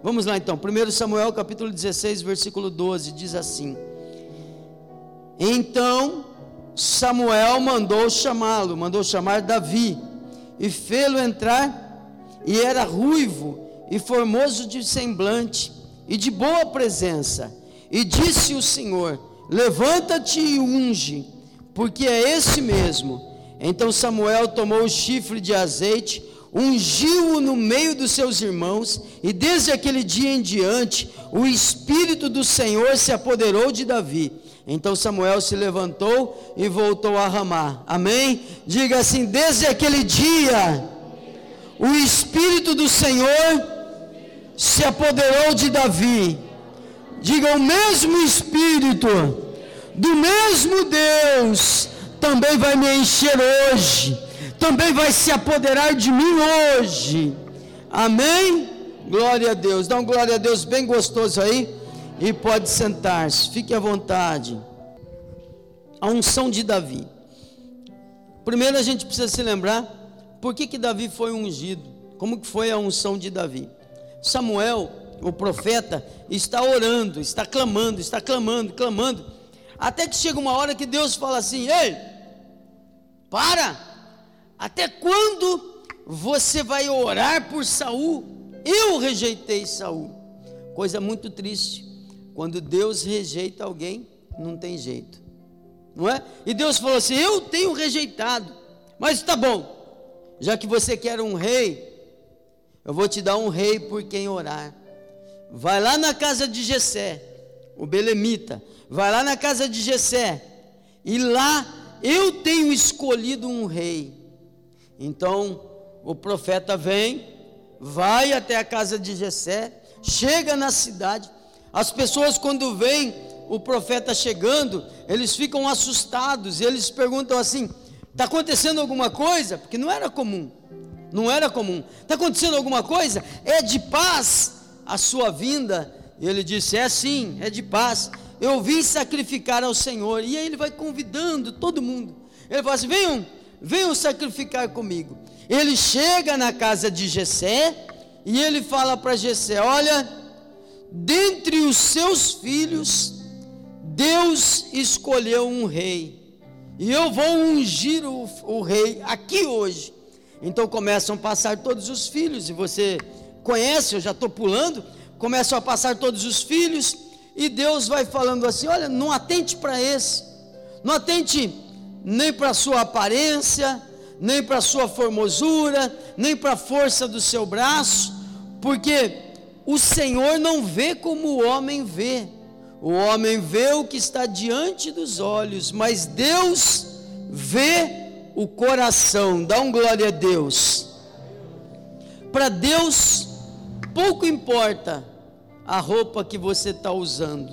Vamos lá então, 1 Samuel capítulo 16, versículo 12, diz assim: Então Samuel mandou chamá-lo, mandou chamar Davi, e fê-lo entrar, e era ruivo e formoso de semblante, e de boa presença. E disse o Senhor: Levanta-te e unge, porque é esse mesmo. Então Samuel tomou o chifre de azeite, ungiu-o no meio dos seus irmãos, e desde aquele dia em diante, o Espírito do Senhor se apoderou de Davi. Então Samuel se levantou e voltou a ramar. Amém? Diga assim: desde aquele dia, o Espírito do Senhor se apoderou de Davi. Diga o mesmo Espírito, do mesmo Deus, também vai me encher hoje também vai se apoderar de mim hoje. Amém? Glória a Deus. Dá um glória a Deus bem gostoso aí. E pode sentar-se. Fique à vontade. A unção de Davi. Primeiro a gente precisa se lembrar por que, que Davi foi ungido. Como que foi a unção de Davi? Samuel, o profeta, está orando, está clamando, está clamando, clamando. Até que chega uma hora que Deus fala assim: Ei, para! Até quando você vai orar por Saul? Eu rejeitei Saul. Coisa muito triste. Quando Deus rejeita alguém, não tem jeito. Não é? E Deus falou assim: "Eu tenho rejeitado". Mas tá bom. Já que você quer um rei, eu vou te dar um rei por quem orar. Vai lá na casa de Jessé, o belemita. Vai lá na casa de Jessé. E lá eu tenho escolhido um rei então o profeta vem, vai até a casa de Jessé, chega na cidade. As pessoas quando veem o profeta chegando, eles ficam assustados, eles perguntam assim: está acontecendo alguma coisa? Porque não era comum, não era comum. Está acontecendo alguma coisa? É de paz a sua vinda? E ele disse: É sim, é de paz. Eu vim sacrificar ao Senhor. E aí ele vai convidando todo mundo. Ele fala assim: venham, venham sacrificar comigo. Ele chega na casa de Jessé e ele fala para Jessé: Olha, dentre os seus filhos, Deus escolheu um rei, e eu vou ungir o, o rei aqui hoje. Então começam a passar todos os filhos, e você conhece, eu já estou pulando. Começam a passar todos os filhos, e Deus vai falando assim: Olha, não atente para esse, não atente nem para a sua aparência, nem para a sua formosura, nem para a força do seu braço, porque o Senhor não vê como o homem vê. O homem vê o que está diante dos olhos, mas Deus vê o coração. Dá um glória a Deus. Para Deus, pouco importa a roupa que você está usando.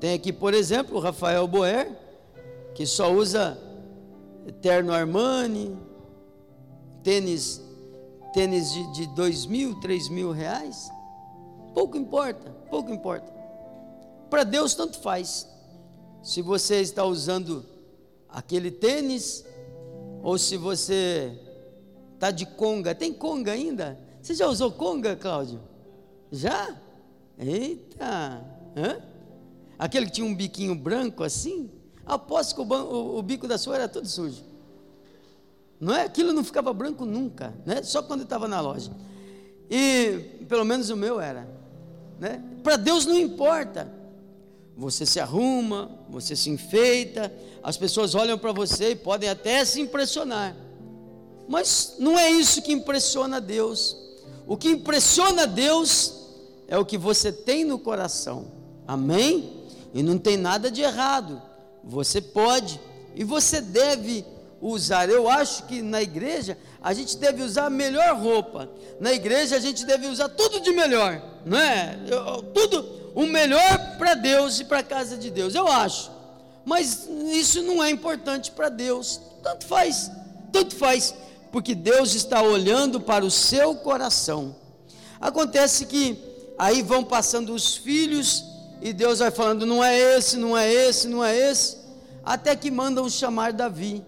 Tem aqui, por exemplo, o Rafael Boer que só usa terno Armani, tênis, tênis de, de dois mil, três mil reais, pouco importa, pouco importa. Para Deus tanto faz. Se você está usando aquele tênis ou se você está de conga. Tem conga ainda? Você já usou conga, Cláudio? Já? Eita! Hã? Aquele que tinha um biquinho branco assim? Aposto que o, o, o, bico da sua era todo sujo. Não é? Aquilo não ficava branco nunca, né? Só quando estava na loja. E pelo menos o meu era, né? Para Deus não importa. Você se arruma, você se enfeita, as pessoas olham para você e podem até se impressionar. Mas não é isso que impressiona Deus. O que impressiona Deus é o que você tem no coração. Amém? E não tem nada de errado. Você pode e você deve usar. Eu acho que na igreja a gente deve usar a melhor roupa. Na igreja a gente deve usar tudo de melhor, não é? Tudo o melhor para Deus e para a casa de Deus. Eu acho. Mas isso não é importante para Deus. Tanto faz, tanto faz, porque Deus está olhando para o seu coração. Acontece que aí vão passando os filhos e Deus vai falando: não é esse, não é esse, não é esse até que mandam chamar Davi.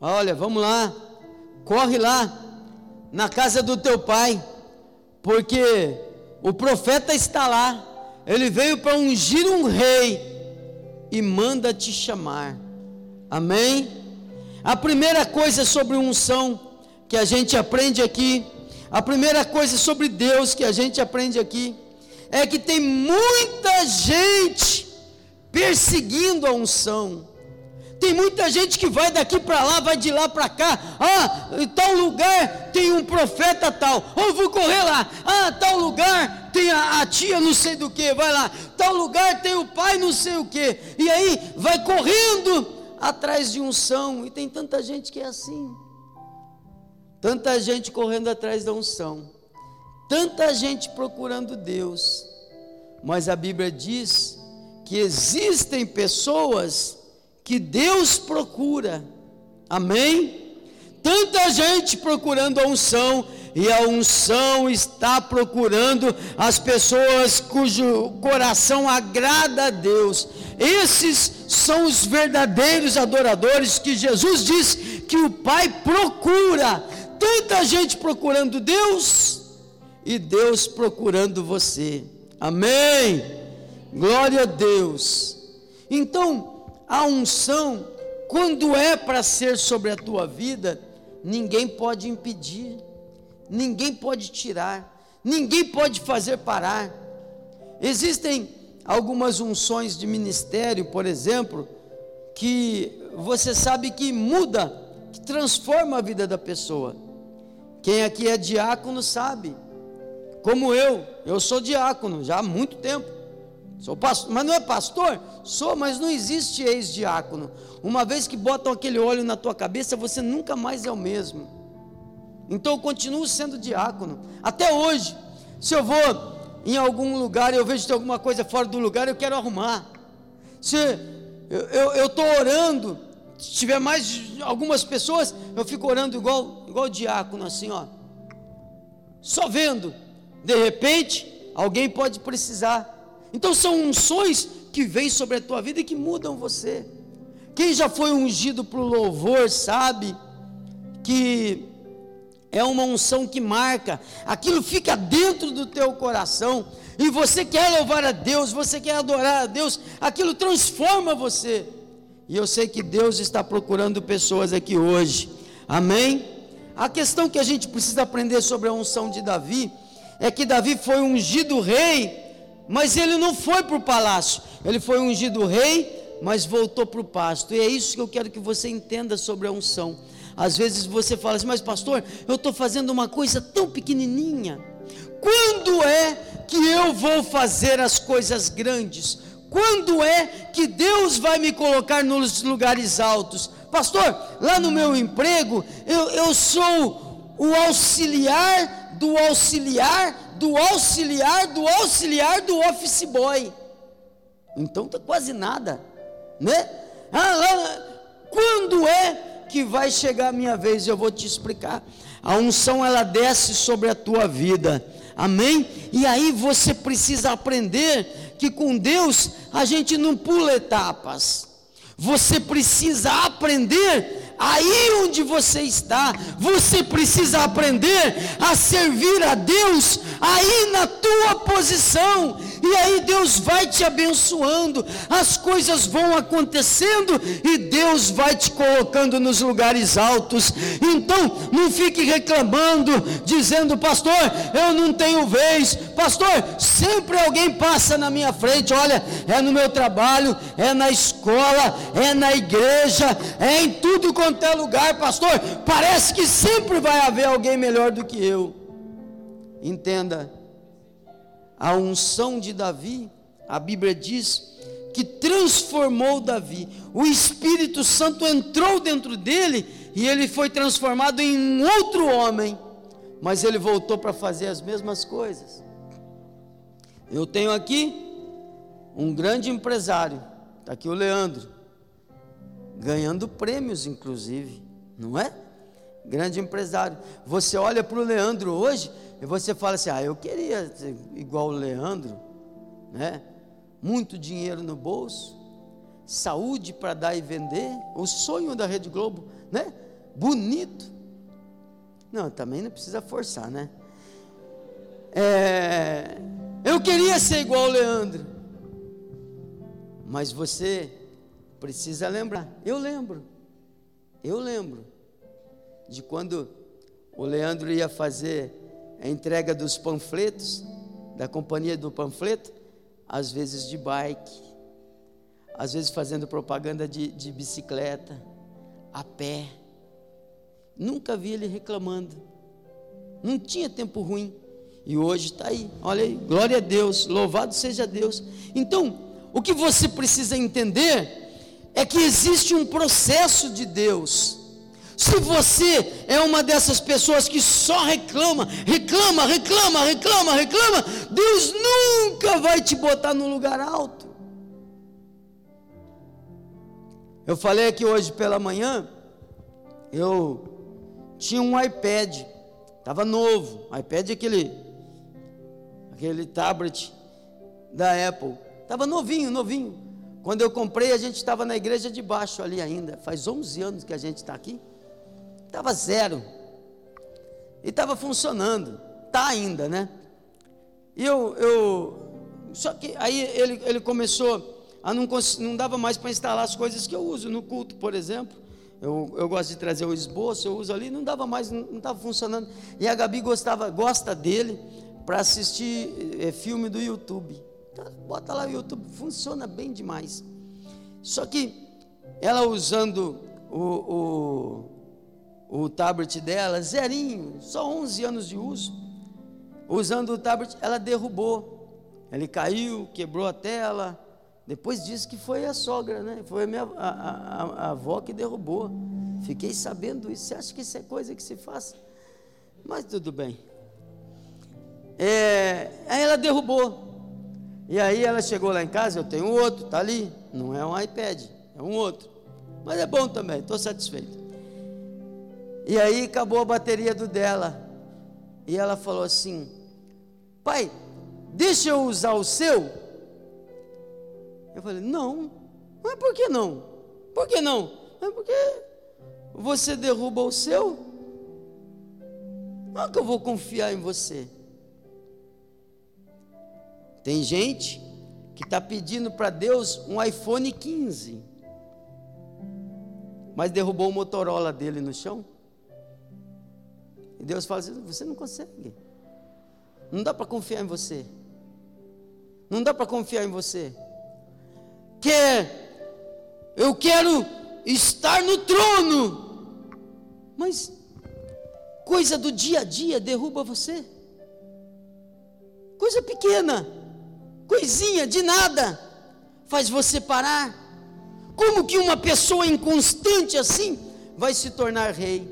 Olha, vamos lá, corre lá, na casa do teu pai, porque o profeta está lá, ele veio para ungir um rei e manda te chamar. Amém? A primeira coisa sobre unção que a gente aprende aqui, a primeira coisa sobre Deus que a gente aprende aqui, é que tem muita gente perseguindo a unção. Tem muita gente que vai daqui para lá, vai de lá para cá. Ah, em tal lugar tem um profeta tal. Eu vou correr lá. Ah, tal lugar tem a, a, tia não sei do que, vai lá. Tal lugar tem o pai não sei o que. E aí vai correndo atrás de unção. E tem tanta gente que é assim. Tanta gente correndo atrás da unção. Tanta gente procurando Deus. Mas a Bíblia diz que existem pessoas que Deus procura. Amém? Tanta gente procurando a unção, e a unção está procurando as pessoas cujo coração agrada a Deus. Esses são os verdadeiros adoradores que Jesus diz que o Pai procura. Tanta gente procurando Deus e Deus procurando você. Amém. Glória a Deus. Então, a unção, quando é para ser sobre a tua vida, ninguém pode impedir, ninguém pode tirar, ninguém pode fazer parar. Existem algumas unções de ministério, por exemplo, que você sabe que muda, que transforma a vida da pessoa. Quem aqui é diácono sabe, como eu, eu sou diácono já há muito tempo. Sou pastor, mas não é pastor? Sou, mas não existe ex-diácono. Uma vez que botam aquele óleo na tua cabeça, você nunca mais é o mesmo. Então eu continuo sendo diácono. Até hoje, se eu vou em algum lugar e eu vejo que tem alguma coisa fora do lugar, eu quero arrumar. Se eu estou orando, se tiver mais algumas pessoas, eu fico orando igual, igual diácono, assim, ó. Só vendo. De repente, alguém pode precisar. Então são unções que vêm sobre a tua vida e que mudam você. Quem já foi ungido para o louvor sabe que é uma unção que marca, aquilo fica dentro do teu coração, e você quer louvar a Deus, você quer adorar a Deus, aquilo transforma você. E eu sei que Deus está procurando pessoas aqui hoje, amém? A questão que a gente precisa aprender sobre a unção de Davi é que Davi foi ungido rei mas ele não foi para o palácio, ele foi ungido rei, mas voltou para o pasto. E é isso que eu quero que você entenda sobre a unção. Às vezes você fala assim, mas pastor, eu estou fazendo uma coisa tão pequenininha. Quando é que eu vou fazer as coisas grandes? Quando é que Deus vai me colocar nos lugares altos? Pastor, lá no meu emprego, eu, eu sou o auxiliar do auxiliar do auxiliar, do auxiliar do office boy. Então tá quase nada, né? Ah, quando é que vai chegar a minha vez? Eu vou te explicar. A unção ela desce sobre a tua vida. Amém? E aí você precisa aprender que com Deus a gente não pula etapas. Você precisa aprender aí onde você está, você precisa aprender a servir a Deus aí na tua posição, e aí Deus vai te abençoando, as coisas vão acontecendo e Deus vai te colocando nos lugares altos. Então, não fique reclamando, dizendo, pastor, eu não tenho vez, pastor, sempre alguém passa na minha frente. Olha, é no meu trabalho, é na escola, é na igreja, é em tudo quanto é lugar, pastor. Parece que sempre vai haver alguém melhor do que eu. Entenda a unção de Davi, a Bíblia diz que transformou Davi. O Espírito Santo entrou dentro dele e ele foi transformado em outro homem, mas ele voltou para fazer as mesmas coisas. Eu tenho aqui um grande empresário, está aqui o Leandro, ganhando prêmios, inclusive, não é? Grande empresário. Você olha para o Leandro hoje, e você fala assim: ah, eu queria ser igual o Leandro, né? Muito dinheiro no bolso, saúde para dar e vender, o sonho da Rede Globo, né? Bonito. Não, também não precisa forçar, né? é, eu queria ser igual ao Leandro. Mas você precisa lembrar. Eu lembro. Eu lembro de quando o Leandro ia fazer a entrega dos panfletos, da companhia do panfleto, às vezes de bike, às vezes fazendo propaganda de, de bicicleta, a pé. Nunca vi ele reclamando. Não tinha tempo ruim. E hoje está aí. Olha aí. Glória a Deus. Louvado seja Deus. Então, o que você precisa entender é que existe um processo de Deus. Se você é uma dessas pessoas que só reclama, reclama, reclama, reclama, reclama, Deus nunca vai te botar no lugar alto. Eu falei aqui hoje pela manhã, eu tinha um iPad, estava novo, iPad é aquele, aquele tablet da Apple, estava novinho, novinho. Quando eu comprei, a gente estava na igreja de baixo ali ainda, faz 11 anos que a gente está aqui, estava zero, e estava funcionando, está ainda, né? E eu, eu, só que aí ele, ele começou a não, não dava mais para instalar as coisas que eu uso no culto, por exemplo. Eu, eu gosto de trazer o esboço, eu uso ali, não dava mais, não estava funcionando. E a Gabi gostava, gosta dele para assistir é, filme do YouTube. Então, bota lá o YouTube, funciona bem demais. Só que ela usando o, o, o tablet dela, zerinho, só 11 anos de uso, usando o tablet, ela derrubou. Ele caiu, quebrou a tela, depois disse que foi a sogra, né? Foi a, minha, a, a, a avó que derrubou. Fiquei sabendo isso. Você acha que isso é coisa que se faz? Mas tudo bem. É, aí ela derrubou. E aí ela chegou lá em casa, eu tenho outro, tá ali. Não é um iPad, é um outro. Mas é bom também, estou satisfeito. E aí acabou a bateria do dela. E ela falou assim: Pai, deixa eu usar o seu eu falei, não. Mas por que não? Por que não? É porque você derruba o seu. Não é que eu vou confiar em você. Tem gente que está pedindo para Deus um iPhone 15, mas derrubou o Motorola dele no chão. E Deus fala assim: você não consegue. Não dá para confiar em você. Não dá para confiar em você quer, eu quero estar no trono, mas coisa do dia a dia derruba você, coisa pequena, coisinha de nada, faz você parar. Como que uma pessoa inconstante assim vai se tornar rei?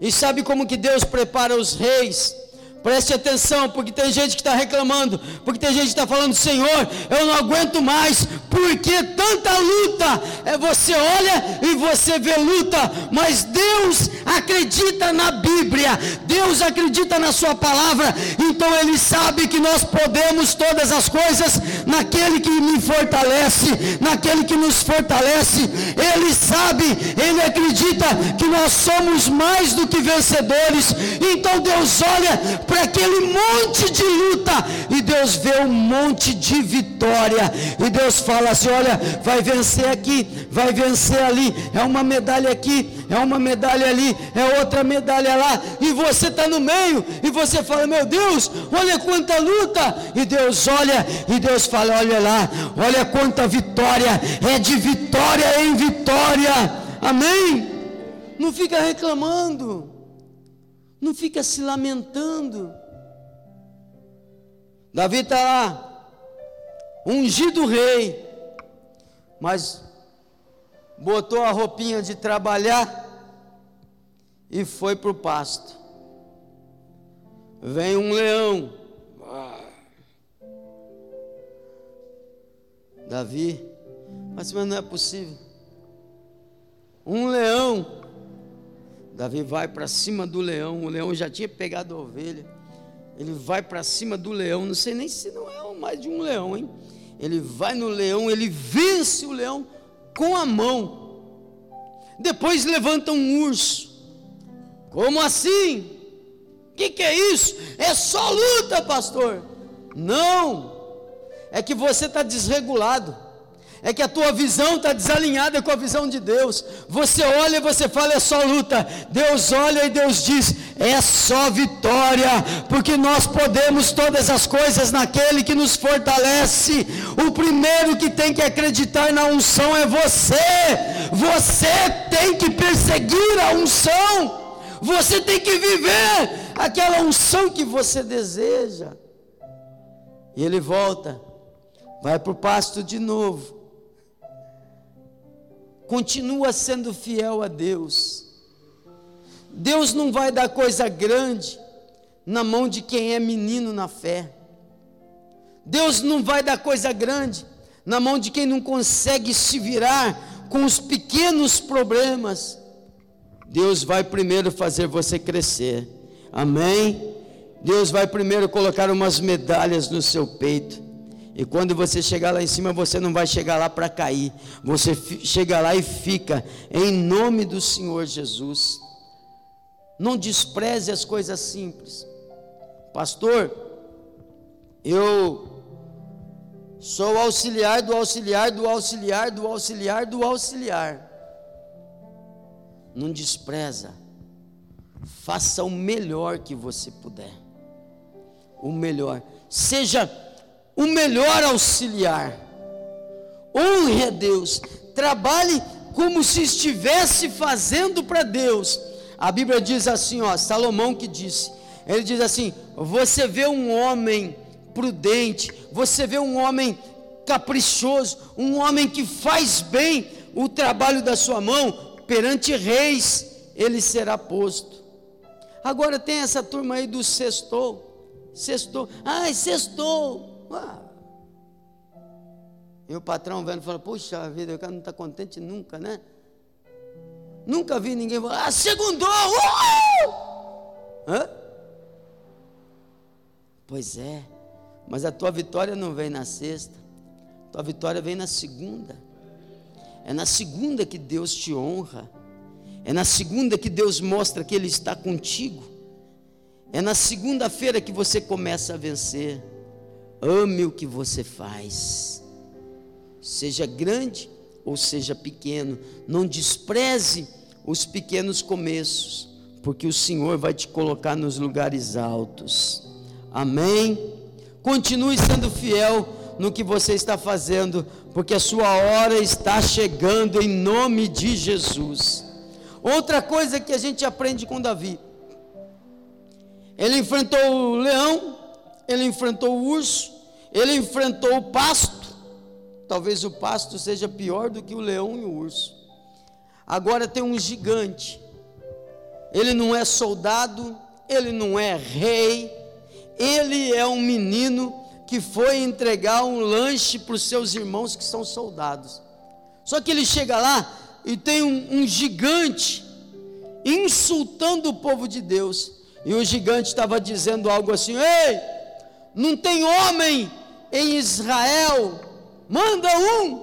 E sabe como que Deus prepara os reis? Preste atenção, porque tem gente que está reclamando, porque tem gente que está falando, Senhor, eu não aguento mais, porque tanta luta. É você olha e você vê luta, mas Deus acredita na Bíblia, Deus acredita na Sua palavra, então Ele sabe que nós podemos todas as coisas naquele que me fortalece, naquele que nos fortalece. Ele sabe, Ele acredita que nós somos mais do que vencedores. Então Deus olha para aquele monte de luta e Deus vê um monte de vitória. E Deus fala assim: olha, vai vencer aqui, vai vencer ali. É uma medalha aqui, é uma medalha ali, é outra medalha lá. E você está no meio e você fala: meu Deus, olha quanta luta. E Deus olha e Deus fala: olha lá, olha quanta vitória. É de vitória em vitória. Amém? Não fica reclamando não fica se lamentando. Davi está lá, ungido rei, mas botou a roupinha de trabalhar e foi para o pasto. Vem um leão. Davi, mas, não é possível. Um leão Davi vai para cima do leão, o leão já tinha pegado a ovelha. Ele vai para cima do leão, não sei nem se não é mais de um leão, hein? Ele vai no leão, ele vence o leão com a mão. Depois levanta um urso. Como assim? que, que é isso? É só luta, pastor. Não, é que você está desregulado é que a tua visão está desalinhada com a visão de Deus. Você olha e você fala, é só luta. Deus olha e Deus diz, é só vitória, porque nós podemos todas as coisas naquele que nos fortalece. O primeiro que tem que acreditar na unção é você. Você tem que perseguir a unção. Você tem que viver aquela unção que você deseja. E ele volta, vai para o pasto de novo continua sendo fiel a Deus. Deus não vai dar coisa grande na mão de quem é menino na fé. Deus não vai dar coisa grande na mão de quem não consegue se virar com os pequenos problemas. Deus vai primeiro fazer você crescer. Amém? Deus vai primeiro colocar umas medalhas no seu peito. E quando você chegar lá em cima, você não vai chegar lá para cair. Você chega lá e fica em nome do Senhor Jesus. Não despreze as coisas simples. Pastor, eu sou auxiliar do auxiliar do auxiliar do auxiliar do auxiliar. Não despreza. Faça o melhor que você puder. O melhor. Seja o melhor auxiliar. Honre a Deus, trabalhe como se estivesse fazendo para Deus. A Bíblia diz assim, ó, Salomão que disse, ele diz assim: você vê um homem prudente, você vê um homem caprichoso, um homem que faz bem o trabalho da sua mão, perante reis ele será posto. Agora tem essa turma aí do sextou, sextou, ai, sextou, E o patrão vendo fala, puxa vida, o cara não está contente nunca, né? Nunca vi ninguém falar, ah, segundou! Uh! Hã? Pois é, mas a tua vitória não vem na sexta, tua vitória vem na segunda. É na segunda que Deus te honra. É na segunda que Deus mostra que Ele está contigo. É na segunda-feira que você começa a vencer. Ame o que você faz, seja grande ou seja pequeno, não despreze os pequenos começos, porque o Senhor vai te colocar nos lugares altos. Amém? Continue sendo fiel no que você está fazendo, porque a sua hora está chegando em nome de Jesus. Outra coisa que a gente aprende com Davi, ele enfrentou o leão, ele enfrentou o urso, ele enfrentou o pasto. Talvez o pasto seja pior do que o leão e o urso. Agora tem um gigante. Ele não é soldado, ele não é rei, ele é um menino que foi entregar um lanche para os seus irmãos que são soldados. Só que ele chega lá e tem um, um gigante insultando o povo de Deus. E o gigante estava dizendo algo assim: Ei, não tem homem em Israel, manda um.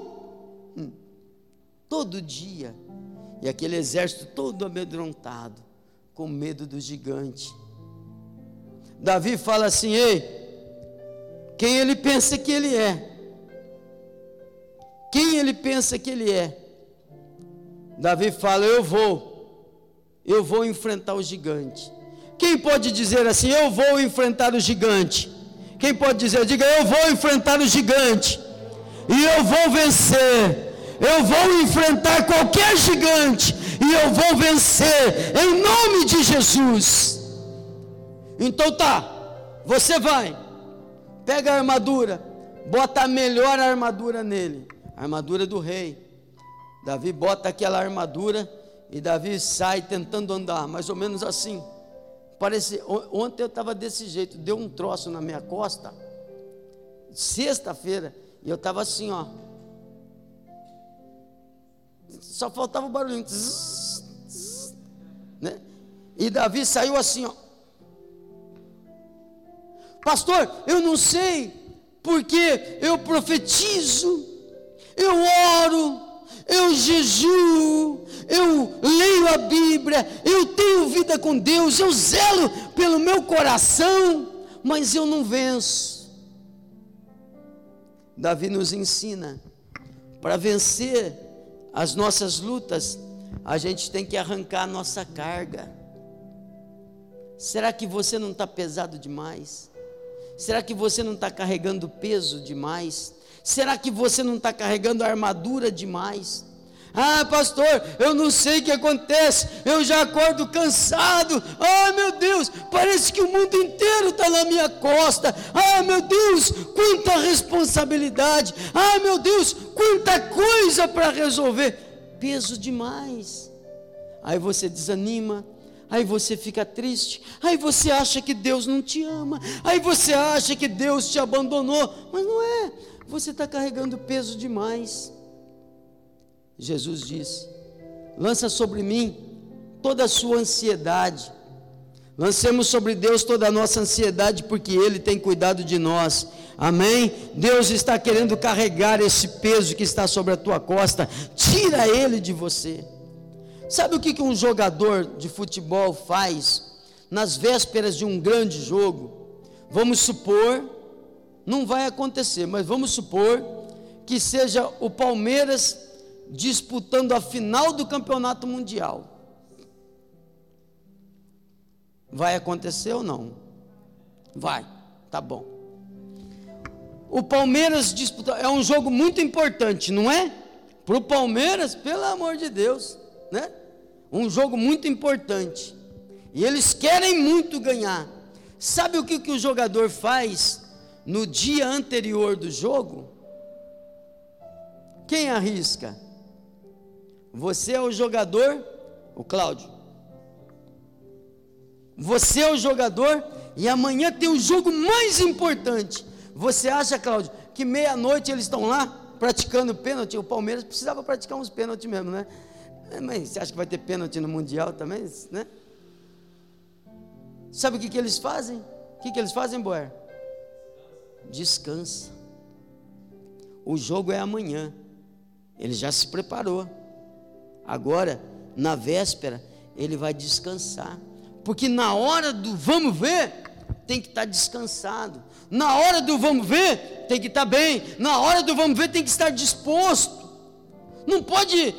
Hum. Todo dia. E aquele exército todo amedrontado, com medo do gigante. Davi fala assim: Ei, quem ele pensa que ele é? Quem ele pensa que ele é? Davi fala: Eu vou, eu vou enfrentar o gigante. Quem pode dizer assim: Eu vou enfrentar o gigante? Quem pode dizer? Diga, eu vou enfrentar o gigante. E eu vou vencer. Eu vou enfrentar qualquer gigante. E eu vou vencer. Em nome de Jesus. Então tá. Você vai. Pega a armadura. Bota a melhor armadura nele. A armadura do rei. Davi bota aquela armadura. E Davi sai tentando andar. Mais ou menos assim. Parece, ontem eu estava desse jeito, deu um troço na minha costa, sexta-feira, e eu estava assim, ó. Só faltava o barulhinho. Né? E Davi saiu assim, ó. Pastor, eu não sei, porque eu profetizo, eu oro, eu jejuo, eu leio a Bíblia, eu tenho vida com Deus, eu zelo pelo meu coração, mas eu não venço. Davi nos ensina, para vencer as nossas lutas, a gente tem que arrancar a nossa carga. Será que você não está pesado demais? Será que você não está carregando peso demais? Será que você não está carregando armadura demais? Ah, pastor, eu não sei o que acontece, eu já acordo cansado. Ah, meu Deus, parece que o mundo inteiro está na minha costa. Ah, meu Deus, quanta responsabilidade. Ah, meu Deus, quanta coisa para resolver. Peso demais. Aí você desanima, aí você fica triste, aí você acha que Deus não te ama, aí você acha que Deus te abandonou, mas não é, você está carregando peso demais. Jesus disse: lança sobre mim toda a sua ansiedade. Lancemos sobre Deus toda a nossa ansiedade, porque Ele tem cuidado de nós. Amém? Deus está querendo carregar esse peso que está sobre a tua costa. Tira ele de você. Sabe o que, que um jogador de futebol faz nas vésperas de um grande jogo? Vamos supor, não vai acontecer, mas vamos supor que seja o Palmeiras disputando a final do campeonato mundial. Vai acontecer ou não? Vai, tá bom. O Palmeiras disputa, é um jogo muito importante, não é? Para o Palmeiras, pelo amor de Deus, né? Um jogo muito importante. E eles querem muito ganhar. Sabe o que, que o jogador faz no dia anterior do jogo? Quem arrisca? Você é o jogador, o Cláudio. Você é o jogador e amanhã tem o jogo mais importante. Você acha, Cláudio, que meia-noite eles estão lá praticando pênalti? O Palmeiras precisava praticar uns pênaltis mesmo, né? É, mas você acha que vai ter pênalti no Mundial também, né? Sabe o que, que eles fazem? O que, que eles fazem, Boer? Descansa. O jogo é amanhã. Ele já se preparou. Agora, na véspera, ele vai descansar. Porque na hora do vamos ver, tem que estar tá descansado. Na hora do vamos ver, tem que estar tá bem. Na hora do vamos ver, tem que estar disposto. Não pode.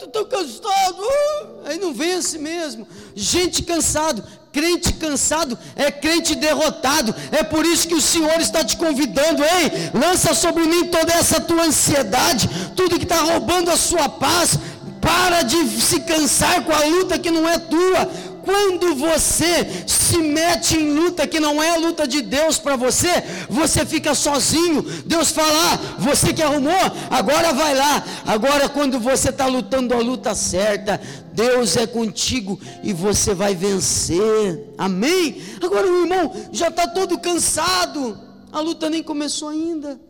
Estou ah, cansado. Uh, aí não vence mesmo. Gente cansado, crente cansado é crente derrotado. É por isso que o Senhor está te convidando, ei, lança sobre mim toda essa tua ansiedade, tudo que está roubando a sua paz. Para de se cansar com a luta que não é tua. Quando você se mete em luta que não é a luta de Deus para você, você fica sozinho. Deus fala: ah, você que arrumou, agora vai lá. Agora, quando você está lutando a luta certa, Deus é contigo e você vai vencer. Amém? Agora o irmão já está todo cansado, a luta nem começou ainda.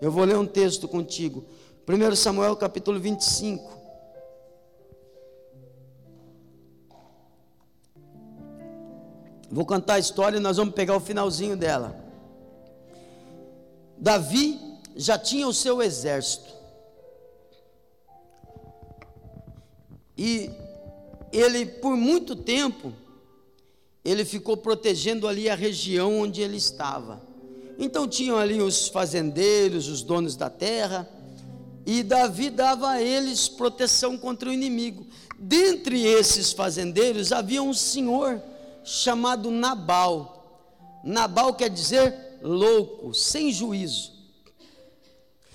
Eu vou ler um texto contigo. 1 Samuel capítulo 25. Vou contar a história e nós vamos pegar o finalzinho dela. Davi já tinha o seu exército. E ele, por muito tempo, ele ficou protegendo ali a região onde ele estava. Então tinham ali os fazendeiros, os donos da terra, e Davi dava a eles proteção contra o inimigo. Dentre esses fazendeiros havia um senhor chamado Nabal. Nabal quer dizer louco, sem juízo.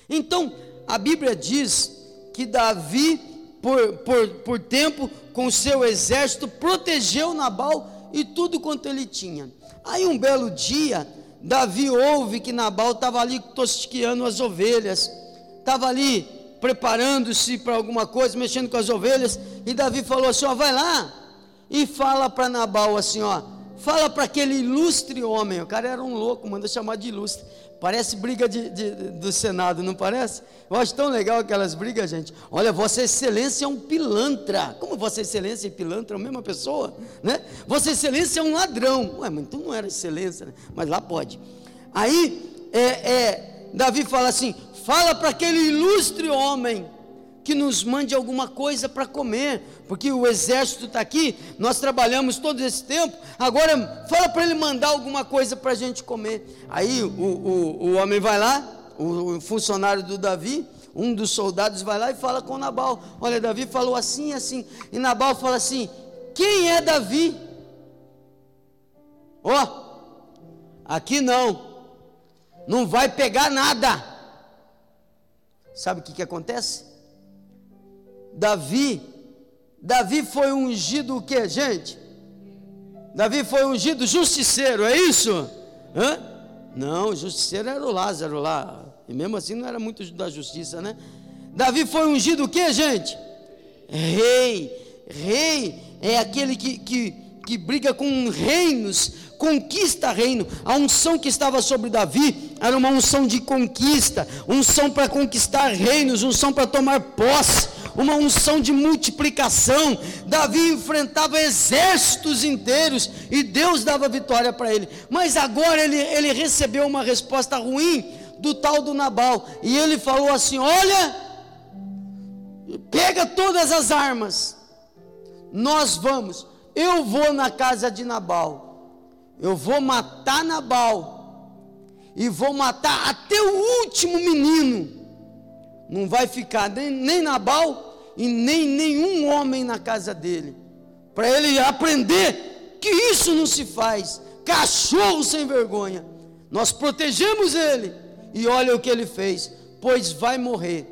Então, a Bíblia diz que Davi, por, por, por tempo, com seu exército, protegeu Nabal e tudo quanto ele tinha. Aí, um belo dia, Davi ouve que Nabal estava ali tosquiando as ovelhas, estava ali preparando-se para alguma coisa, mexendo com as ovelhas, e Davi falou assim: ó, vai lá, e fala para Nabal assim, ó, fala para aquele ilustre homem, o cara era um louco, manda chamar de ilustre, parece briga de, de, do Senado, não parece? Eu acho tão legal aquelas brigas, gente, olha, Vossa Excelência é um pilantra, como Vossa Excelência e pilantra é a mesma pessoa, né? Vossa Excelência é um ladrão, ué, mas então não era excelência, né? mas lá pode, aí, é, é Davi fala assim: fala para aquele ilustre homem que nos mande alguma coisa para comer, porque o exército está aqui, nós trabalhamos todo esse tempo, agora fala para ele mandar alguma coisa para a gente comer. Aí o, o, o homem vai lá, o, o funcionário do Davi, um dos soldados vai lá e fala com Nabal: Olha, Davi falou assim, assim. E Nabal fala assim: Quem é Davi? Ó, oh, aqui não, não vai pegar nada. Sabe o que, que acontece? Davi, Davi foi ungido o que, gente? Davi foi ungido justiceiro, é isso? Hã? Não, justiceiro era o Lázaro lá, e mesmo assim não era muito da justiça, né? Davi foi ungido o que, gente? Rei. Rei é aquele que, que, que briga com reinos, conquista reino. A unção que estava sobre Davi era uma unção de conquista, unção para conquistar reinos, unção para tomar posse uma unção de multiplicação. Davi enfrentava exércitos inteiros e Deus dava vitória para ele. Mas agora ele, ele recebeu uma resposta ruim do tal do Nabal. E ele falou assim: Olha, pega todas as armas, nós vamos. Eu vou na casa de Nabal, eu vou matar Nabal, e vou matar até o último menino. Não vai ficar nem, nem Nabal e nem nenhum homem na casa dele, para ele aprender que isso não se faz. Cachorro sem vergonha. Nós protegemos ele, e olha o que ele fez, pois vai morrer.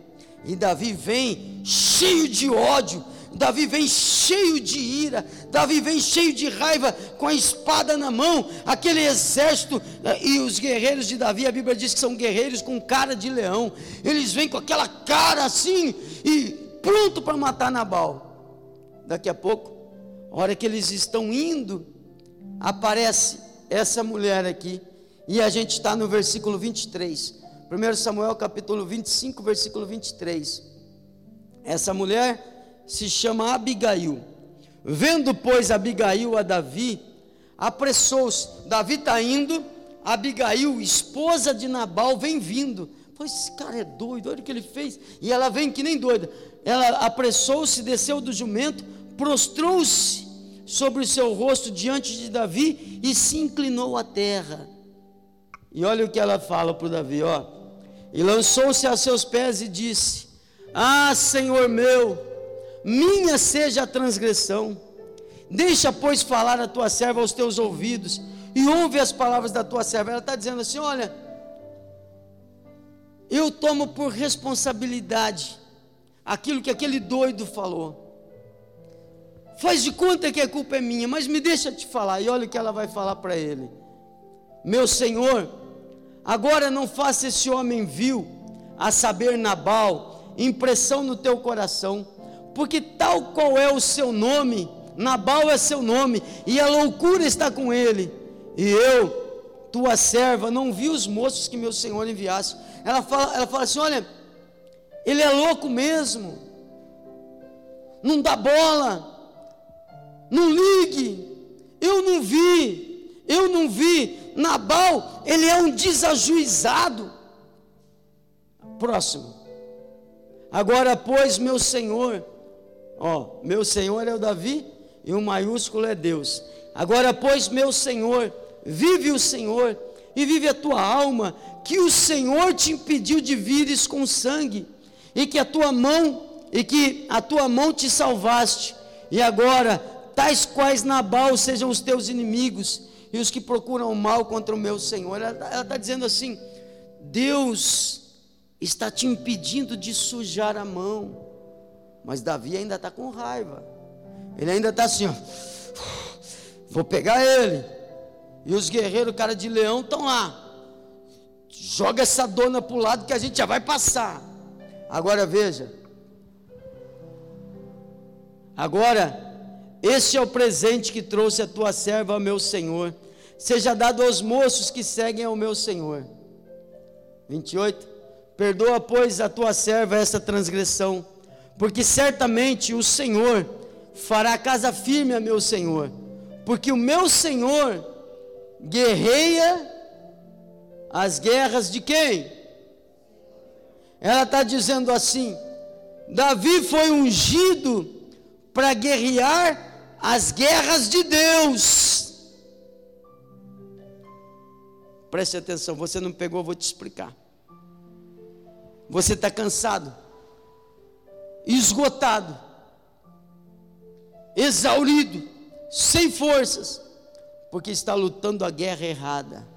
E Davi vem cheio de ódio, Davi vem cheio de ira, Davi vem cheio de raiva, com a espada na mão, aquele exército, eh, e os guerreiros de Davi, a Bíblia diz que são guerreiros com cara de leão, eles vêm com aquela cara assim, e pronto para matar Nabal. Daqui a pouco, hora que eles estão indo, aparece essa mulher aqui, e a gente está no versículo 23. 1 Samuel capítulo 25, versículo 23. Essa mulher se chama Abigail. Vendo, pois, Abigail a Davi, apressou-se. Davi está indo, Abigail, esposa de Nabal, vem vindo. Pois esse cara é doido, olha o que ele fez. E ela vem que nem doida ela apressou-se, desceu do jumento, prostrou-se sobre o seu rosto diante de Davi e se inclinou à terra. E olha o que ela fala para Davi, ó. E lançou-se a seus pés e disse: Ah, Senhor meu, minha seja a transgressão. Deixa, pois, falar a tua serva aos teus ouvidos e ouve as palavras da tua serva. Ela está dizendo assim: Olha, eu tomo por responsabilidade aquilo que aquele doido falou. Faz de conta que a culpa é minha, mas me deixa te falar. E olha o que ela vai falar para ele: Meu senhor, agora não faça esse homem vil, a saber, Nabal, impressão no teu coração, porque tal qual é o seu nome, Nabal é seu nome, e a loucura está com ele. E eu, tua serva, não vi os moços que meu senhor enviasse. Ela fala, ela fala assim: olha ele é louco mesmo. Não dá bola. Não ligue. Eu não vi. Eu não vi. Nabal, ele é um desajuizado. Próximo. Agora, pois, meu Senhor, ó, meu Senhor é o Davi e o maiúsculo é Deus. Agora, pois, meu Senhor, vive o Senhor e vive a tua alma, que o Senhor te impediu de vires com sangue e que a tua mão, e que a tua mão te salvaste, e agora, tais quais Nabal sejam os teus inimigos, e os que procuram o mal contra o meu Senhor. Ela está tá dizendo assim: Deus está te impedindo de sujar a mão, mas Davi ainda está com raiva, ele ainda está assim, ó, vou pegar ele, e os guerreiros, cara de leão, estão lá. Joga essa dona para o lado que a gente já vai passar. Agora veja. Agora, este é o presente que trouxe a tua serva ao meu senhor. Seja dado aos moços que seguem ao meu senhor. 28. Perdoa, pois, a tua serva esta transgressão, porque certamente o Senhor fará casa firme a meu senhor, porque o meu senhor guerreia as guerras de quem? Ela está dizendo assim: Davi foi ungido para guerrear as guerras de Deus. Preste atenção, você não pegou, vou te explicar. Você está cansado, esgotado, exaurido, sem forças, porque está lutando a guerra errada.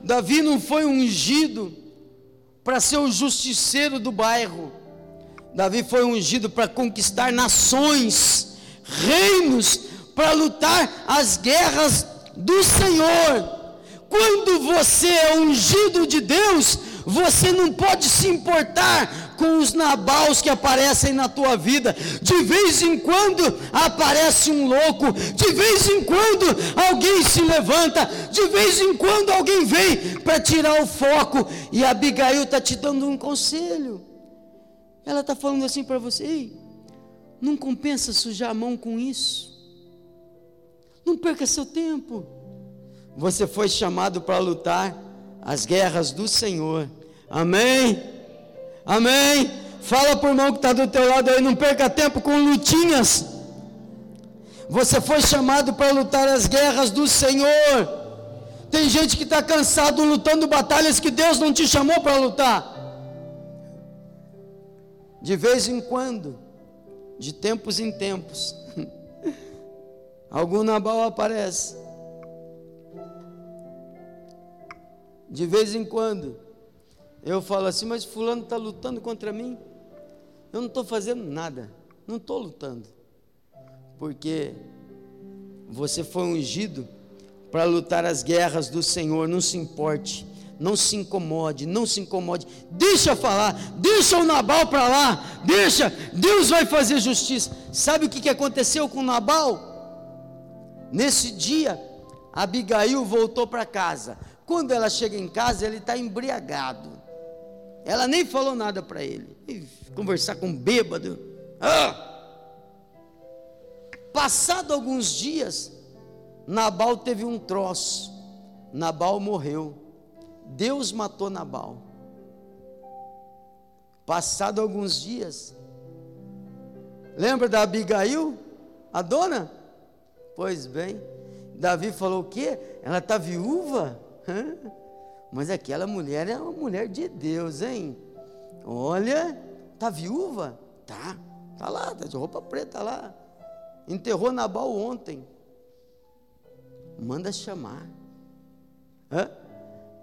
Davi não foi ungido para ser o justiceiro do bairro. Davi foi ungido para conquistar nações, reinos, para lutar as guerras do Senhor. Quando você é ungido de Deus, você não pode se importar com os nabaus que aparecem na tua vida. De vez em quando aparece um louco, de vez em quando alguém se levanta, de vez em quando alguém vem para tirar o foco. E Abigail está te dando um conselho. Ela está falando assim para você: Ei, não compensa sujar a mão com isso. Não perca seu tempo. Você foi chamado para lutar as guerras do Senhor. Amém? Amém? Fala por irmão que está do teu lado aí, não perca tempo com lutinhas. Você foi chamado para lutar as guerras do Senhor. Tem gente que está cansado lutando batalhas que Deus não te chamou para lutar. De vez em quando, de tempos em tempos, algum Nabal aparece De vez em quando, eu falo assim, mas fulano está lutando contra mim. Eu não estou fazendo nada, não estou lutando. Porque você foi ungido para lutar as guerras do Senhor, não se importe, não se incomode, não se incomode, deixa falar, deixa o Nabal para lá, deixa, Deus vai fazer justiça. Sabe o que, aconteceu com Nabal? Nesse dia, Abigail voltou para casa, quando ela chega em casa, ele está embriagado. Ela nem falou nada para ele. Conversar com um bêbado. Ah! Passado alguns dias, Nabal teve um troço. Nabal morreu. Deus matou Nabal. Passado alguns dias, lembra da Abigail, a dona? Pois bem, Davi falou o quê? Ela está viúva? Mas aquela mulher é uma mulher de Deus, hein? Olha, tá viúva? Tá, tá lá, tá de roupa preta lá. Enterrou Nabal ontem. Manda chamar. Hã?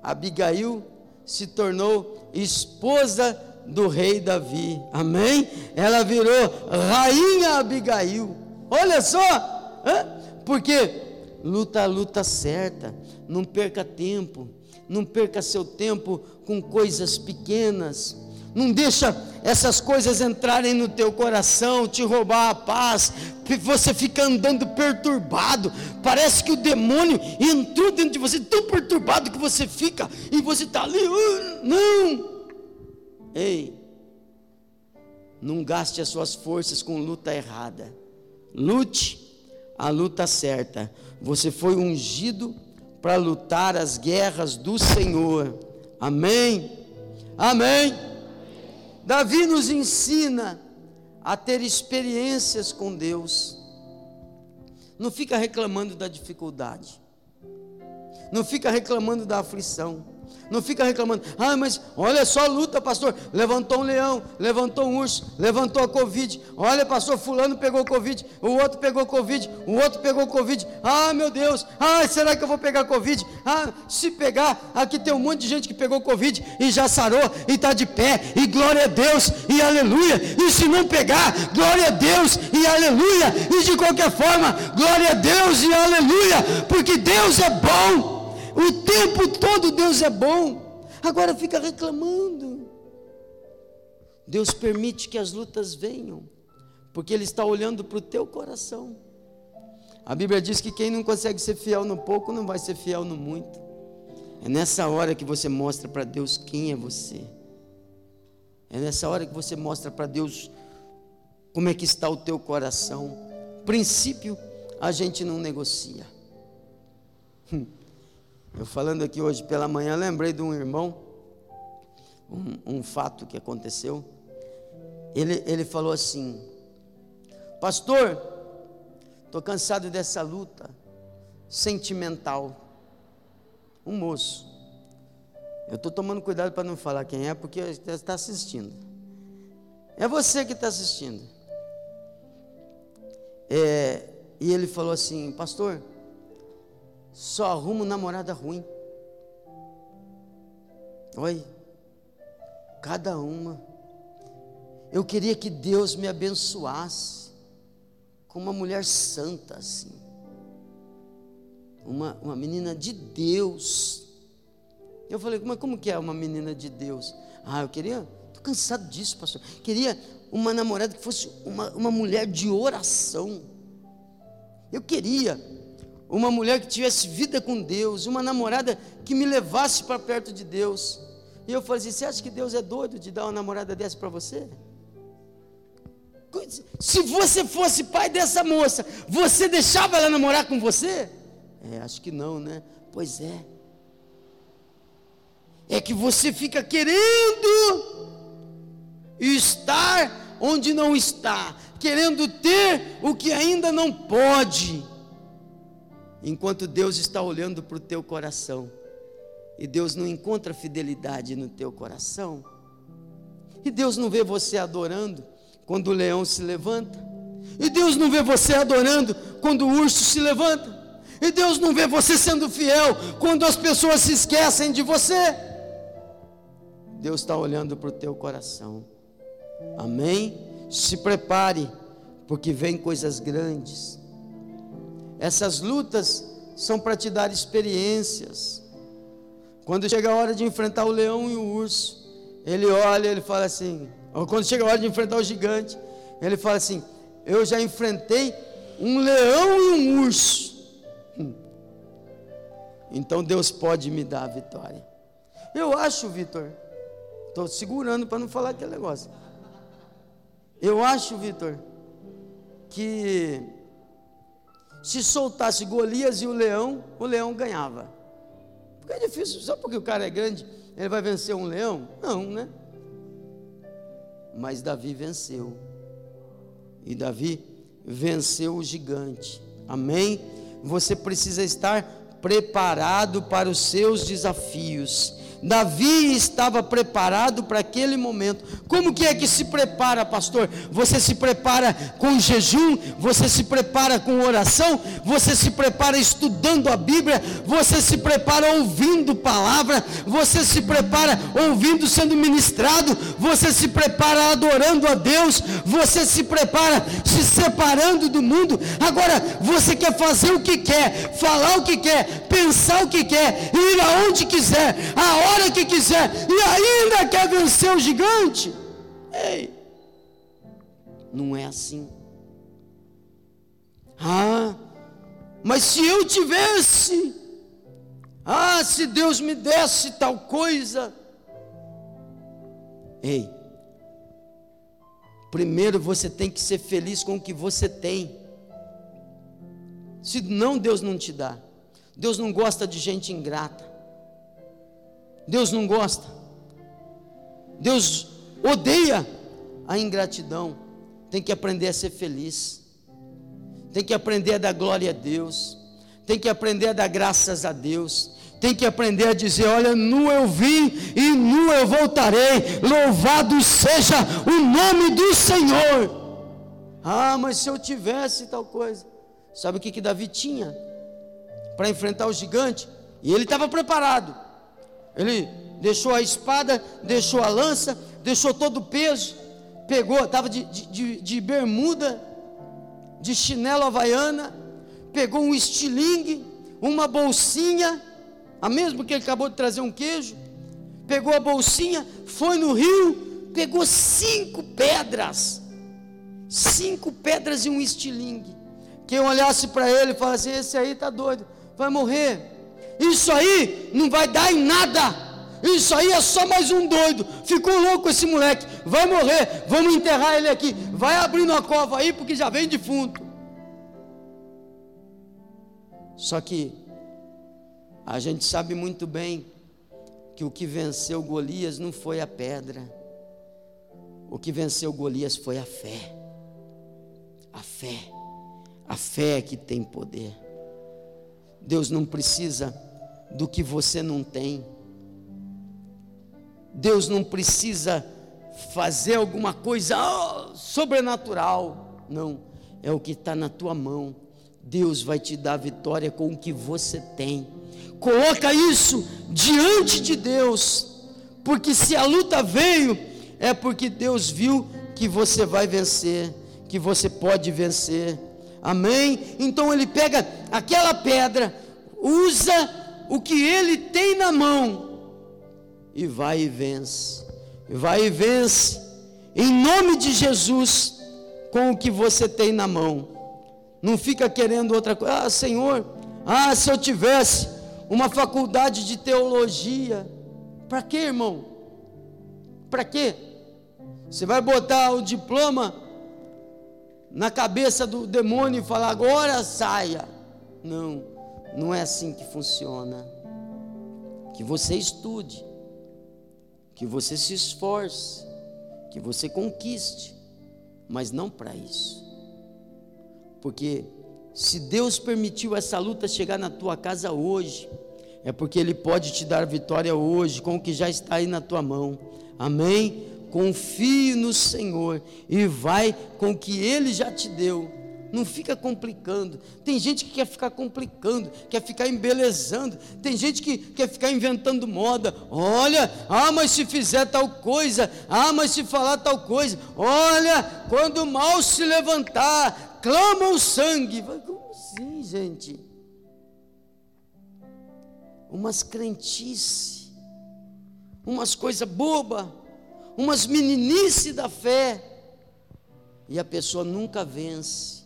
Abigail se tornou esposa do rei Davi. Amém? Ela virou rainha Abigail. Olha só, hã? porque luta a luta certa não perca tempo, não perca seu tempo com coisas pequenas. Não deixa essas coisas entrarem no teu coração, te roubar a paz. Você fica andando perturbado. Parece que o demônio entrou dentro de você, tão perturbado que você fica e você está ali. Uh, não! Ei, não gaste as suas forças com luta errada. Lute a luta certa. Você foi ungido para lutar as guerras do Senhor. Amém? Amém? Davi nos ensina a ter experiências com Deus. Não fica reclamando da dificuldade. Não fica reclamando da aflição. Não fica reclamando, ah, mas olha só a luta, pastor. Levantou um leão, levantou um urso, levantou a Covid. Olha, pastor, fulano pegou Covid, o outro pegou Covid, o outro pegou Covid. Ah, meu Deus, ah, será que eu vou pegar Covid? Ah, se pegar, aqui tem um monte de gente que pegou Covid e já sarou e está de pé, e glória a Deus, e aleluia. E se não pegar, glória a Deus, e aleluia. E de qualquer forma, glória a Deus e aleluia, porque Deus é bom. O tempo todo Deus é bom. Agora fica reclamando. Deus permite que as lutas venham, porque Ele está olhando para o teu coração. A Bíblia diz que quem não consegue ser fiel no pouco não vai ser fiel no muito. É nessa hora que você mostra para Deus quem é você. É nessa hora que você mostra para Deus como é que está o teu coração. Princípio a gente não negocia. Hum. Eu falando aqui hoje pela manhã, lembrei de um irmão um, um fato que aconteceu. Ele, ele falou assim: Pastor, estou cansado dessa luta sentimental. Um moço. Eu estou tomando cuidado para não falar quem é, porque está assistindo. É você que está assistindo. É, e ele falou assim: Pastor, só arrumo namorada ruim. Oi, cada uma. Eu queria que Deus me abençoasse com uma mulher santa assim, uma, uma menina de Deus. Eu falei, mas como que é uma menina de Deus? Ah, eu queria, estou cansado disso, pastor. Queria uma namorada que fosse uma, uma mulher de oração. Eu queria uma mulher que tivesse vida com Deus, uma namorada que me levasse para perto de Deus. E eu falei assim: você acha que Deus é doido de dar uma namorada dessa para você? Se você fosse pai dessa moça, você deixava ela namorar com você? É, acho que não, né? Pois é. É que você fica querendo estar onde não está, querendo ter o que ainda não pode, enquanto Deus está olhando para o teu coração, e Deus não encontra fidelidade no teu coração, e Deus não vê você adorando quando o leão se levanta, e Deus não vê você adorando quando o urso se levanta, e Deus não vê você sendo fiel quando as pessoas se esquecem de você. Deus está olhando para o teu coração. Amém? Se prepare, porque vem coisas grandes. Essas lutas são para te dar experiências. Quando chega a hora de enfrentar o leão e o urso, ele olha, ele fala assim, ou quando chega a hora de enfrentar o gigante, ele fala assim: Eu já enfrentei um leão e um urso. Hum. Então Deus pode me dar a vitória. Eu acho, Vitor, estou segurando para não falar aquele negócio. Eu acho, Vitor, que se soltasse Golias e o leão, o leão ganhava. Porque é difícil, só porque o cara é grande, ele vai vencer um leão? Não, né? Mas Davi venceu. E Davi venceu o gigante. Amém? Você precisa estar preparado para os seus desafios. Davi estava preparado para aquele momento. Como que é que se prepara, pastor? Você se prepara com jejum, você se prepara com oração, você se prepara estudando a Bíblia, você se prepara ouvindo palavra, você se prepara ouvindo sendo ministrado, você se prepara adorando a Deus, você se prepara se separando do mundo. Agora, você quer fazer o que quer, falar o que quer, pensar o que quer, ir aonde quiser, a hora que quiser, e ainda quer vencer o gigante. Ei, não é assim. Ah, mas se eu tivesse, ah, se Deus me desse tal coisa. Ei, primeiro você tem que ser feliz com o que você tem. Se não, Deus não te dá. Deus não gosta de gente ingrata. Deus não gosta. Deus odeia a ingratidão. Tem que aprender a ser feliz. Tem que aprender a dar glória a Deus. Tem que aprender a dar graças a Deus. Tem que aprender a dizer: Olha, nu eu vim e nu eu voltarei. Louvado seja o nome do Senhor. Ah, mas se eu tivesse tal coisa. Sabe o que, que Davi tinha? Para enfrentar o gigante? E ele estava preparado. Ele deixou a espada, deixou a lança, deixou todo o peso, pegou, estava de, de, de, bermuda, de chinelo havaiana, pegou um estilingue, uma bolsinha, a mesma que ele acabou de trazer um queijo, pegou a bolsinha, foi no rio, pegou cinco pedras, cinco pedras e um estilingue. Quem olhasse para ele e falasse: Esse aí está doido, vai morrer. Isso aí não vai dar em nada. Isso aí é só mais um doido. Ficou louco esse moleque. Vai morrer. Vamos enterrar ele aqui. Vai abrindo a cova aí, porque já vem defunto. Só que a gente sabe muito bem que o que venceu Golias não foi a pedra, o que venceu Golias foi a fé. A fé, a fé que tem poder. Deus não precisa do que você não tem. Deus não precisa fazer alguma coisa oh, sobrenatural. Não, é o que está na tua mão. Deus vai te dar vitória com o que você tem. Coloca isso diante de Deus, porque se a luta veio, é porque Deus viu que você vai vencer, que você pode vencer. Amém? Então ele pega aquela pedra, usa o que ele tem na mão e vai e vence. Vai e vence em nome de Jesus com o que você tem na mão. Não fica querendo outra coisa. Ah, Senhor, ah, se eu tivesse uma faculdade de teologia. Para quê, irmão? Para quê? Você vai botar o diploma na cabeça do demônio e falar agora saia. Não, não é assim que funciona. Que você estude, que você se esforce, que você conquiste, mas não para isso. Porque se Deus permitiu essa luta chegar na tua casa hoje, é porque Ele pode te dar vitória hoje com o que já está aí na tua mão. Amém? confie no Senhor e vai com o que Ele já te deu. Não fica complicando. Tem gente que quer ficar complicando, quer ficar embelezando. Tem gente que quer ficar inventando moda. Olha, ah, mas se fizer tal coisa, ah, mas se falar tal coisa. Olha, quando o mal se levantar, clama o sangue. Como assim, gente? Umas crentices, umas coisas bobas umas meninices da fé, e a pessoa nunca vence,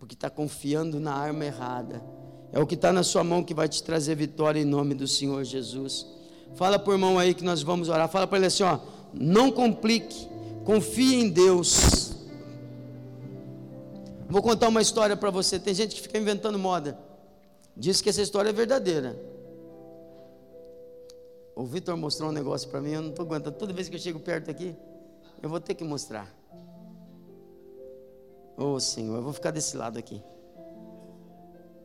porque está confiando na arma errada. É o que está na sua mão que vai te trazer vitória em nome do Senhor Jesus. Fala para o irmão aí que nós vamos orar. Fala para ele assim: ó, não complique, confie em Deus. Vou contar uma história para você. Tem gente que fica inventando moda. Diz que essa história é verdadeira. O Vitor mostrou um negócio para mim, eu não estou aguentando. Toda vez que eu chego perto aqui, eu vou ter que mostrar. Ô oh, Senhor, eu vou ficar desse lado aqui.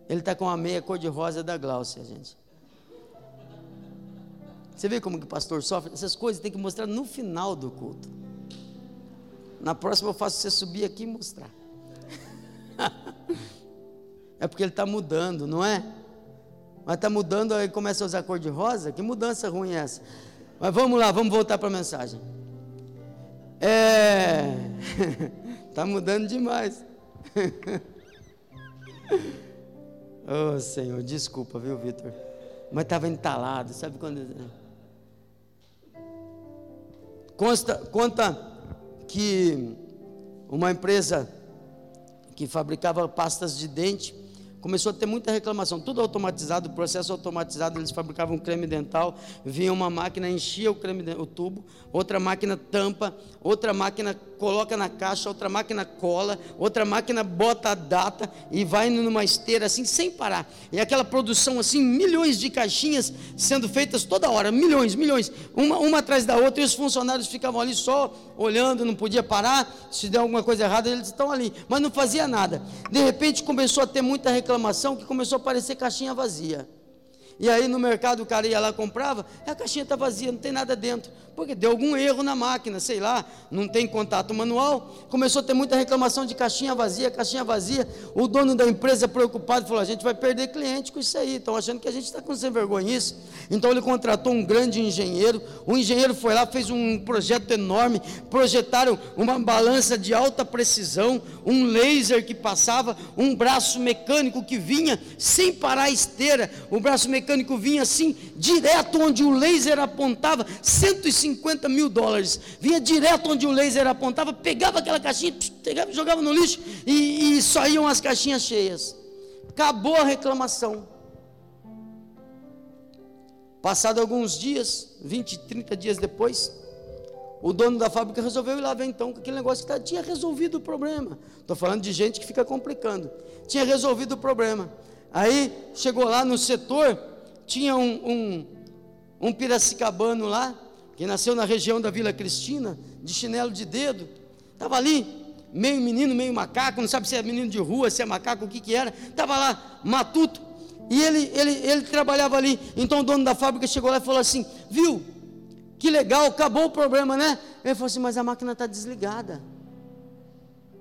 Ele está com a meia cor-de-rosa da Gláucia, gente. Você vê como que o pastor sofre? Essas coisas tem que mostrar no final do culto. Na próxima eu faço você subir aqui e mostrar. é porque ele está mudando, não é? Mas está mudando, aí começa a usar cor de rosa. Que mudança ruim é essa? Mas vamos lá, vamos voltar para a mensagem. É. Está mudando demais. oh Senhor, desculpa, viu, Vitor? Mas estava entalado, sabe quando. Consta, conta que uma empresa que fabricava pastas de dente começou a ter muita reclamação, tudo automatizado, processo automatizado, eles fabricavam creme dental, vinha uma máquina, enchia o creme o tubo, outra máquina tampa, outra máquina coloca na caixa, outra máquina cola, outra máquina bota a data e vai numa esteira assim sem parar. E aquela produção assim, milhões de caixinhas sendo feitas toda hora, milhões, milhões, uma, uma atrás da outra, e os funcionários ficavam ali só olhando, não podia parar, se der alguma coisa errada, eles estão ali, mas não fazia nada. De repente começou a ter muita reclamação reclamação que começou a aparecer caixinha vazia. E aí no mercado o cara ia lá comprava, a caixinha está vazia, não tem nada dentro. Porque deu algum erro na máquina, sei lá, não tem contato manual. Começou a ter muita reclamação de caixinha vazia, caixinha vazia. O dono da empresa preocupado falou: a gente vai perder cliente com isso aí. Estão achando que a gente está com sem vergonha isso. Então ele contratou um grande engenheiro. O engenheiro foi lá, fez um projeto enorme. Projetaram uma balança de alta precisão, um laser que passava, um braço mecânico que vinha sem parar a esteira. O braço mecânico mecânico vinha assim, direto onde o laser apontava, 150 mil dólares. Vinha direto onde o laser apontava, pegava aquela caixinha, pegava, jogava no lixo e, e saíam as caixinhas cheias. Acabou a reclamação. Passado alguns dias, 20, 30 dias depois, o dono da fábrica resolveu ir lá ver então que aquele negócio que tá, tinha resolvido o problema. Estou falando de gente que fica complicando. Tinha resolvido o problema. Aí chegou lá no setor, tinha um, um, um piracicabano lá, que nasceu na região da Vila Cristina, de chinelo de dedo, estava ali, meio menino, meio macaco, não sabe se é menino de rua, se é macaco, o que que era, estava lá, matuto, e ele, ele, ele trabalhava ali, então o dono da fábrica chegou lá e falou assim, viu, que legal, acabou o problema, né? Ele falou assim, mas a máquina está desligada,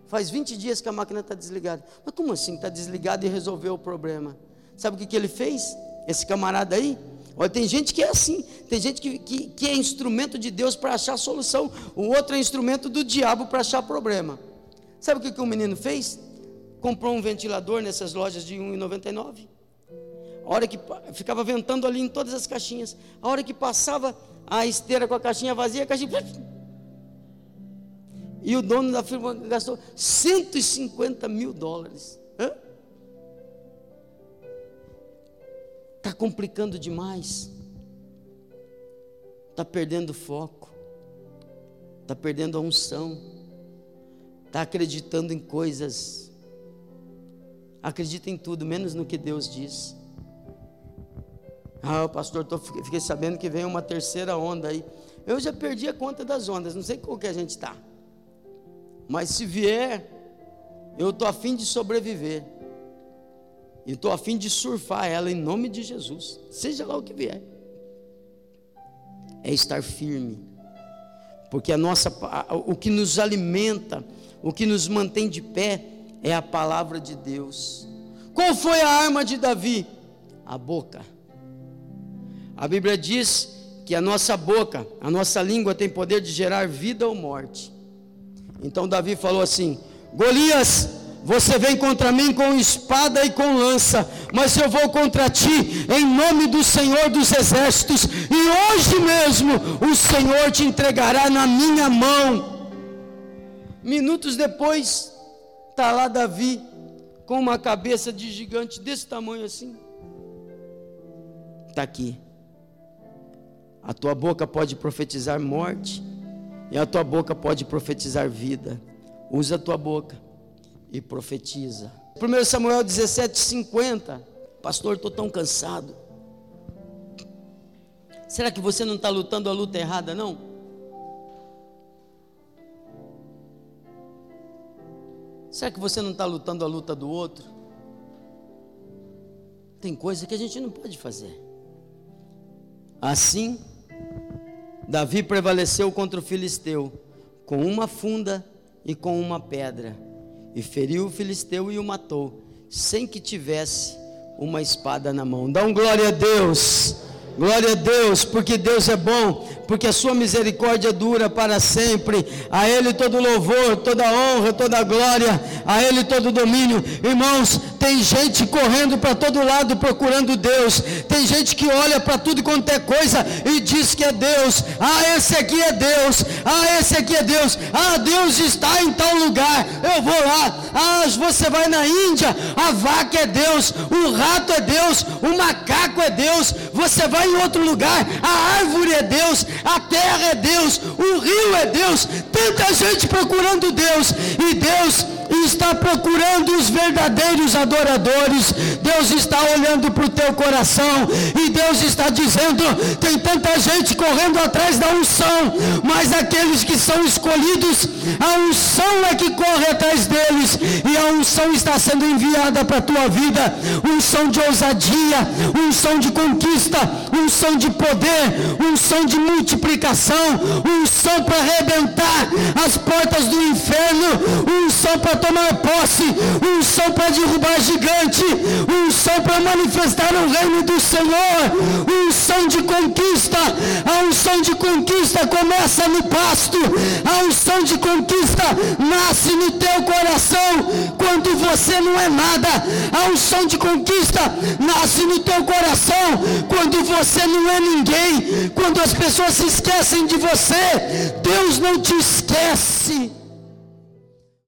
faz 20 dias que a máquina está desligada, mas como assim está desligada e resolveu o problema? Sabe o que, que ele fez? Esse camarada aí, Olha, tem gente que é assim, tem gente que, que, que é instrumento de Deus para achar solução, o outro é instrumento do diabo para achar problema. Sabe o que, que o menino fez? Comprou um ventilador nessas lojas de R$ 1,99. A hora que ficava ventando ali em todas as caixinhas, a hora que passava a esteira com a caixinha vazia, a caixinha. E o dono da firma gastou 150 mil dólares. Hã? Está complicando demais. Está perdendo foco. Está perdendo a unção. Está acreditando em coisas. Acredita em tudo, menos no que Deus diz. Ah, pastor, tô, fiquei sabendo que vem uma terceira onda aí. Eu já perdi a conta das ondas, não sei qual que a gente está. Mas se vier, eu estou afim de sobreviver. E estou a fim de surfar ela em nome de Jesus, seja lá o que vier. É estar firme, porque a nossa, o que nos alimenta, o que nos mantém de pé, é a palavra de Deus. Qual foi a arma de Davi? A boca. A Bíblia diz que a nossa boca, a nossa língua tem poder de gerar vida ou morte. Então Davi falou assim: Golias, você vem contra mim com espada e com lança, mas eu vou contra ti em nome do Senhor dos Exércitos, e hoje mesmo o Senhor te entregará na minha mão. Minutos depois, está lá Davi com uma cabeça de gigante desse tamanho assim. Está aqui. A tua boca pode profetizar morte, e a tua boca pode profetizar vida. Usa a tua boca e profetiza. 1 Samuel 17, 50. Pastor, estou tão cansado. Será que você não está lutando a luta errada, não? Será que você não está lutando a luta do outro? Tem coisa que a gente não pode fazer. Assim, Davi prevaleceu contra o filisteu com uma funda e com uma pedra e feriu o filisteu e o matou, sem que tivesse uma espada na mão. Dá um glória a Deus. Glória a Deus, porque Deus é bom, porque a sua misericórdia dura para sempre. A Ele todo louvor, toda honra, toda glória, a Ele todo domínio. Irmãos, tem gente correndo para todo lado procurando Deus. Tem gente que olha para tudo quanto é coisa e diz que é Deus. Ah, esse aqui é Deus. Ah, esse aqui é Deus. Ah, Deus está em tal lugar. Eu vou lá. Ah, você vai na Índia. A vaca é Deus. O rato é Deus. O macaco é Deus. Você vai em outro lugar. A árvore é Deus a terra é Deus, o rio é Deus, tanta gente procurando Deus, e Deus está procurando os verdadeiros adoradores. Deus está olhando para o teu coração e Deus está dizendo: tem tanta gente correndo atrás da unção, mas aqueles que são escolhidos, a unção é que corre atrás deles e a unção está sendo enviada para a tua vida. Unção de ousadia, unção de conquista, unção de poder, unção de multiplicação, unção para arrebentar as portas do inferno, unção para tomar posse, unção para derrubar gigante, unção para manifestar o reino do Senhor, unção de conquista. A unção de conquista começa no pasto, a unção de conquista nasce no teu coração quando você não é nada. A unção de conquista nasce no teu coração quando você não é ninguém, quando as pessoas se esquecem de você. Deus não te esquece.